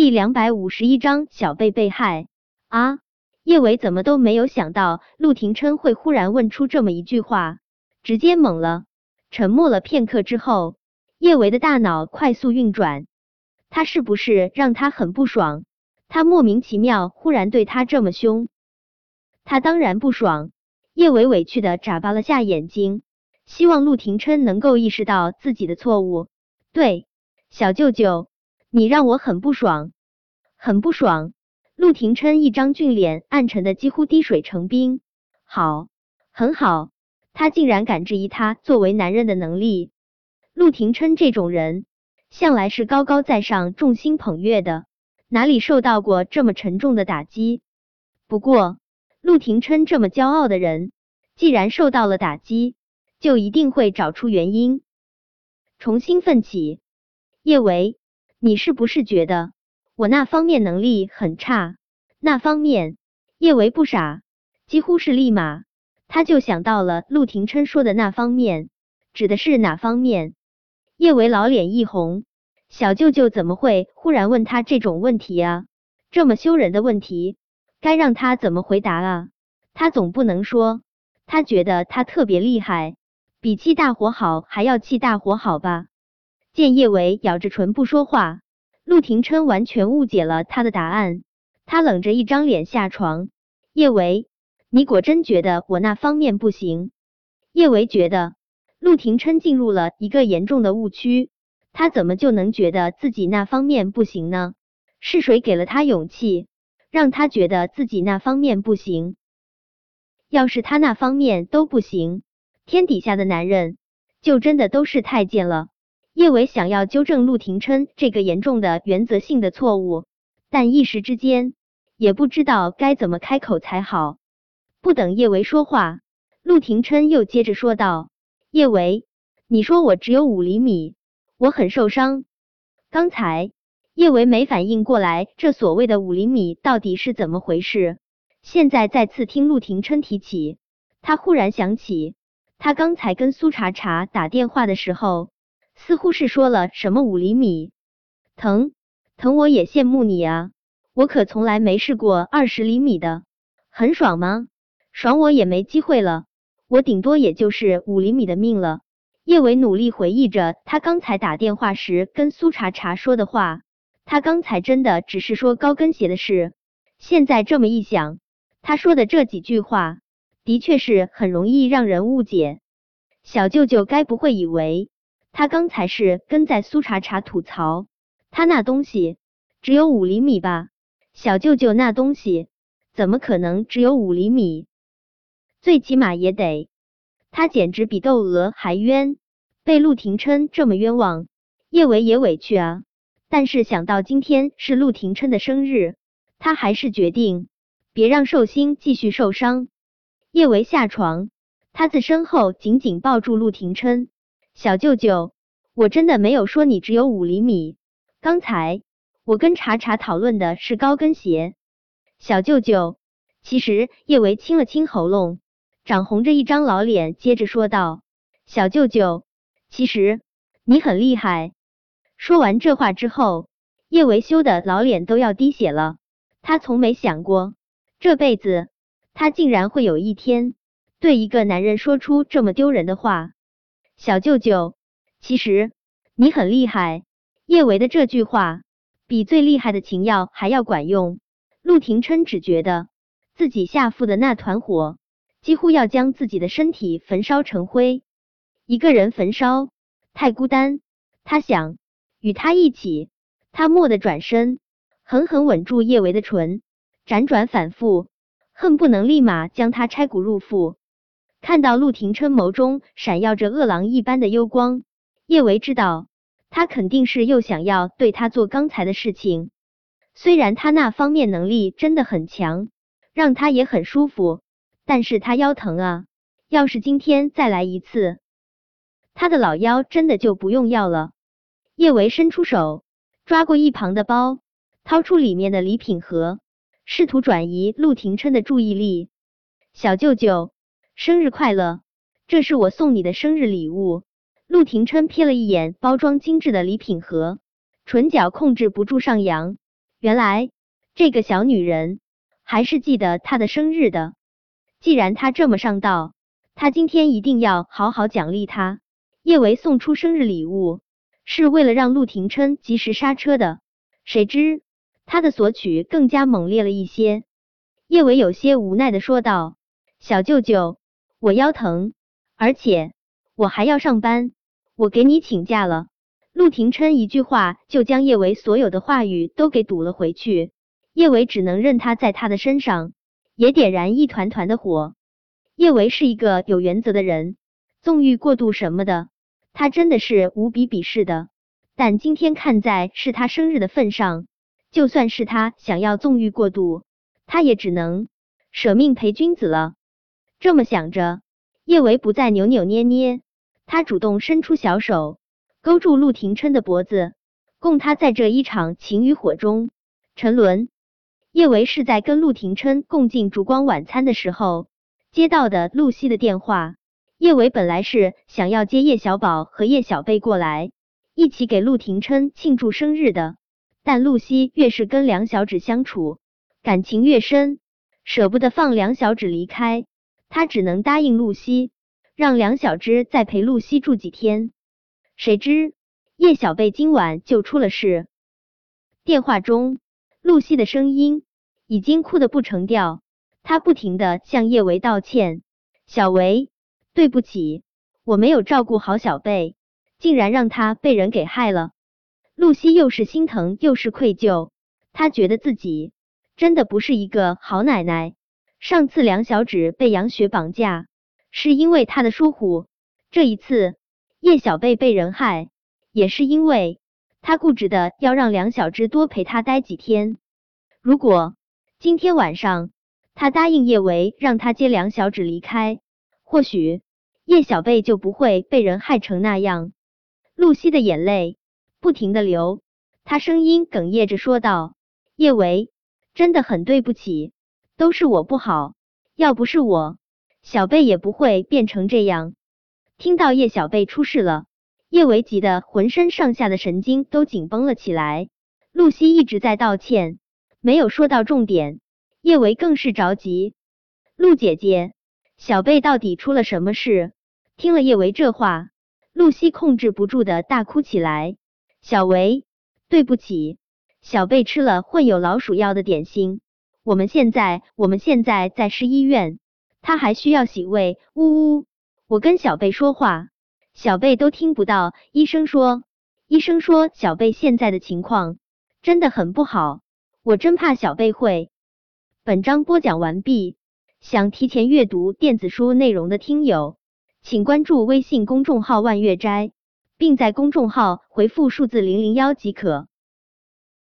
第两百五十一章小贝被害啊！叶伟怎么都没有想到陆廷琛会忽然问出这么一句话，直接懵了。沉默了片刻之后，叶维的大脑快速运转，他是不是让他很不爽？他莫名其妙忽然对他这么凶，他当然不爽。叶维委屈的眨巴了下眼睛，希望陆廷琛能够意识到自己的错误。对，小舅舅，你让我很不爽，很不爽。陆廷琛一张俊脸暗沉的几乎滴水成冰。好，很好，他竟然敢质疑他作为男人的能力。陆廷琛这种人向来是高高在上、众星捧月的，哪里受到过这么沉重的打击？不过，陆廷琛这么骄傲的人，既然受到了打击，就一定会找出原因，重新奋起。叶维，你是不是觉得？我那方面能力很差，那方面叶维不傻，几乎是立马他就想到了陆廷琛说的那方面，指的是哪方面？叶维老脸一红，小舅舅怎么会忽然问他这种问题啊？这么羞人的问题，该让他怎么回答啊？他总不能说他觉得他特别厉害，比气大火好还要气大火好吧？见叶维咬着唇不说话。陆廷琛完全误解了他的答案，他冷着一张脸下床。叶维，你果真觉得我那方面不行？叶维觉得陆廷琛进入了一个严重的误区，他怎么就能觉得自己那方面不行呢？是谁给了他勇气，让他觉得自己那方面不行？要是他那方面都不行，天底下的男人就真的都是太监了。叶维想要纠正陆廷琛这个严重的原则性的错误，但一时之间也不知道该怎么开口才好。不等叶维说话，陆廷琛又接着说道：“叶维，你说我只有五厘米，我很受伤。”刚才叶维没反应过来，这所谓的五厘米到底是怎么回事？现在再次听陆廷琛提起，他忽然想起，他刚才跟苏茶茶打电话的时候。似乎是说了什么五厘米疼疼，我也羡慕你啊！我可从来没试过二十厘米的，很爽吗？爽我也没机会了，我顶多也就是五厘米的命了。叶伟努力回忆着他刚才打电话时跟苏茶茶说的话，他刚才真的只是说高跟鞋的事。现在这么一想，他说的这几句话的确是很容易让人误解。小舅舅该不会以为？他刚才是跟在苏茶茶吐槽，他那东西只有五厘米吧？小舅舅那东西怎么可能只有五厘米？最起码也得，他简直比窦娥还冤，被陆廷琛这么冤枉，叶维也委屈啊。但是想到今天是陆廷琛的生日，他还是决定别让寿星继续受伤。叶维下床，他自身后紧紧抱住陆廷琛。小舅舅，我真的没有说你只有五厘米。刚才我跟茶茶讨论的是高跟鞋。小舅舅，其实叶维清了清喉咙，长红着一张老脸，接着说道：“小舅舅，其实你很厉害。”说完这话之后，叶维羞的老脸都要滴血了。他从没想过，这辈子他竟然会有一天对一个男人说出这么丢人的话。小舅舅，其实你很厉害。叶维的这句话比最厉害的情药还要管用。陆廷琛只觉得自己下腹的那团火几乎要将自己的身体焚烧成灰。一个人焚烧太孤单，他想与他一起。他蓦地转身，狠狠吻住叶维的唇，辗转反复，恨不能立马将他拆骨入腹。看到陆廷琛眸中闪耀着饿狼一般的幽光，叶维知道他肯定是又想要对他做刚才的事情。虽然他那方面能力真的很强，让他也很舒服，但是他腰疼啊！要是今天再来一次，他的老腰真的就不用要了。叶维伸出手，抓过一旁的包，掏出里面的礼品盒，试图转移陆廷琛的注意力。小舅舅。生日快乐！这是我送你的生日礼物。陆廷琛瞥了一眼包装精致的礼品盒，唇角控制不住上扬。原来这个小女人还是记得她的生日的。既然她这么上道，他今天一定要好好奖励她。叶维送出生日礼物，是为了让陆廷琛及时刹车的。谁知他的索取更加猛烈了一些。叶维有些无奈的说道：“小舅舅，我腰疼，而且我还要上班，我给你请假了。”陆廷琛一句话就将叶维所有的话语都给堵了回去。叶维只能任他在他的身上也点燃一团团的火。叶维是一个有原则的人，纵欲过度什么的，他真的是无比鄙视的。但今天看在是他生日的份上，就算是他想要纵欲过度。他也只能舍命陪君子了。这么想着，叶维不再扭扭捏捏，他主动伸出小手，勾住陆廷琛的脖子，供他在这一场情与火中沉沦。叶维是在跟陆廷琛共进烛光晚餐的时候接到的露西的电话。叶维本来是想要接叶小宝和叶小贝过来，一起给陆廷琛庆祝生日的，但露西越是跟梁小芷相处。感情越深，舍不得放梁小芷离开，他只能答应露西，让梁小芝再陪露西住几天。谁知叶小贝今晚就出了事。电话中，露西的声音已经哭得不成调，她不停的向叶维道歉：“小维，对不起，我没有照顾好小贝，竟然让他被人给害了。”露西又是心疼又是愧疚，她觉得自己。真的不是一个好奶奶。上次梁小芷被杨雪绑架，是因为她的疏忽；这一次叶小贝被人害，也是因为她固执的要让梁小芝多陪她待几天。如果今天晚上他答应叶维让他接梁小芷离开，或许叶小贝就不会被人害成那样。露西的眼泪不停的流，她声音哽咽着说道：“叶维。”真的很对不起，都是我不好，要不是我，小贝也不会变成这样。听到叶小贝出事了，叶维急得浑身上下的神经都紧绷了起来。露西一直在道歉，没有说到重点，叶维更是着急。陆姐姐，小贝到底出了什么事？听了叶维这话，露西控制不住的大哭起来。小维，对不起。小贝吃了混有老鼠药的点心，我们现在我们现在在市医院，他还需要洗胃。呜呜，我跟小贝说话，小贝都听不到。医生说，医生说小贝现在的情况真的很不好，我真怕小贝会。本章播讲完毕，想提前阅读电子书内容的听友，请关注微信公众号万月斋，并在公众号回复数字零零幺即可。